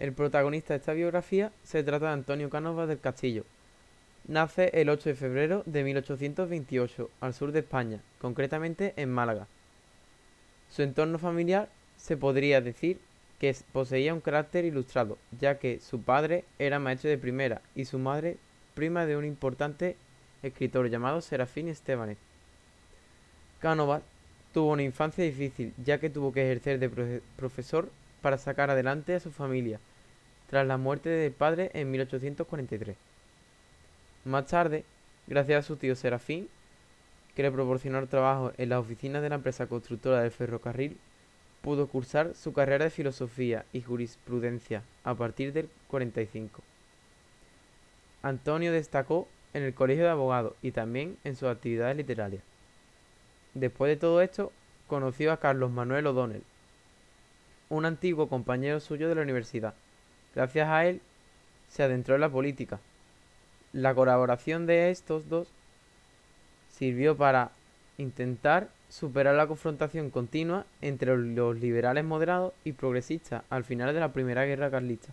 El protagonista de esta biografía se trata de Antonio Cánovas del Castillo. Nace el 8 de febrero de 1828 al sur de España, concretamente en Málaga. Su entorno familiar se podría decir que poseía un carácter ilustrado, ya que su padre era maestro de primera y su madre prima de un importante escritor llamado Serafín Estebanes. Cánovas tuvo una infancia difícil, ya que tuvo que ejercer de profesor para sacar adelante a su familia, tras la muerte del padre en 1843. Más tarde, gracias a su tío Serafín, que le proporcionó trabajo en las oficinas de la empresa constructora del ferrocarril, pudo cursar su carrera de filosofía y jurisprudencia a partir del 45. Antonio destacó en el Colegio de Abogados y también en sus actividades literarias. Después de todo esto, conoció a Carlos Manuel O'Donnell, un antiguo compañero suyo de la universidad. Gracias a él, se adentró en la política. La colaboración de estos dos sirvió para intentar superar la confrontación continua entre los liberales moderados y progresistas al final de la Primera Guerra Carlista.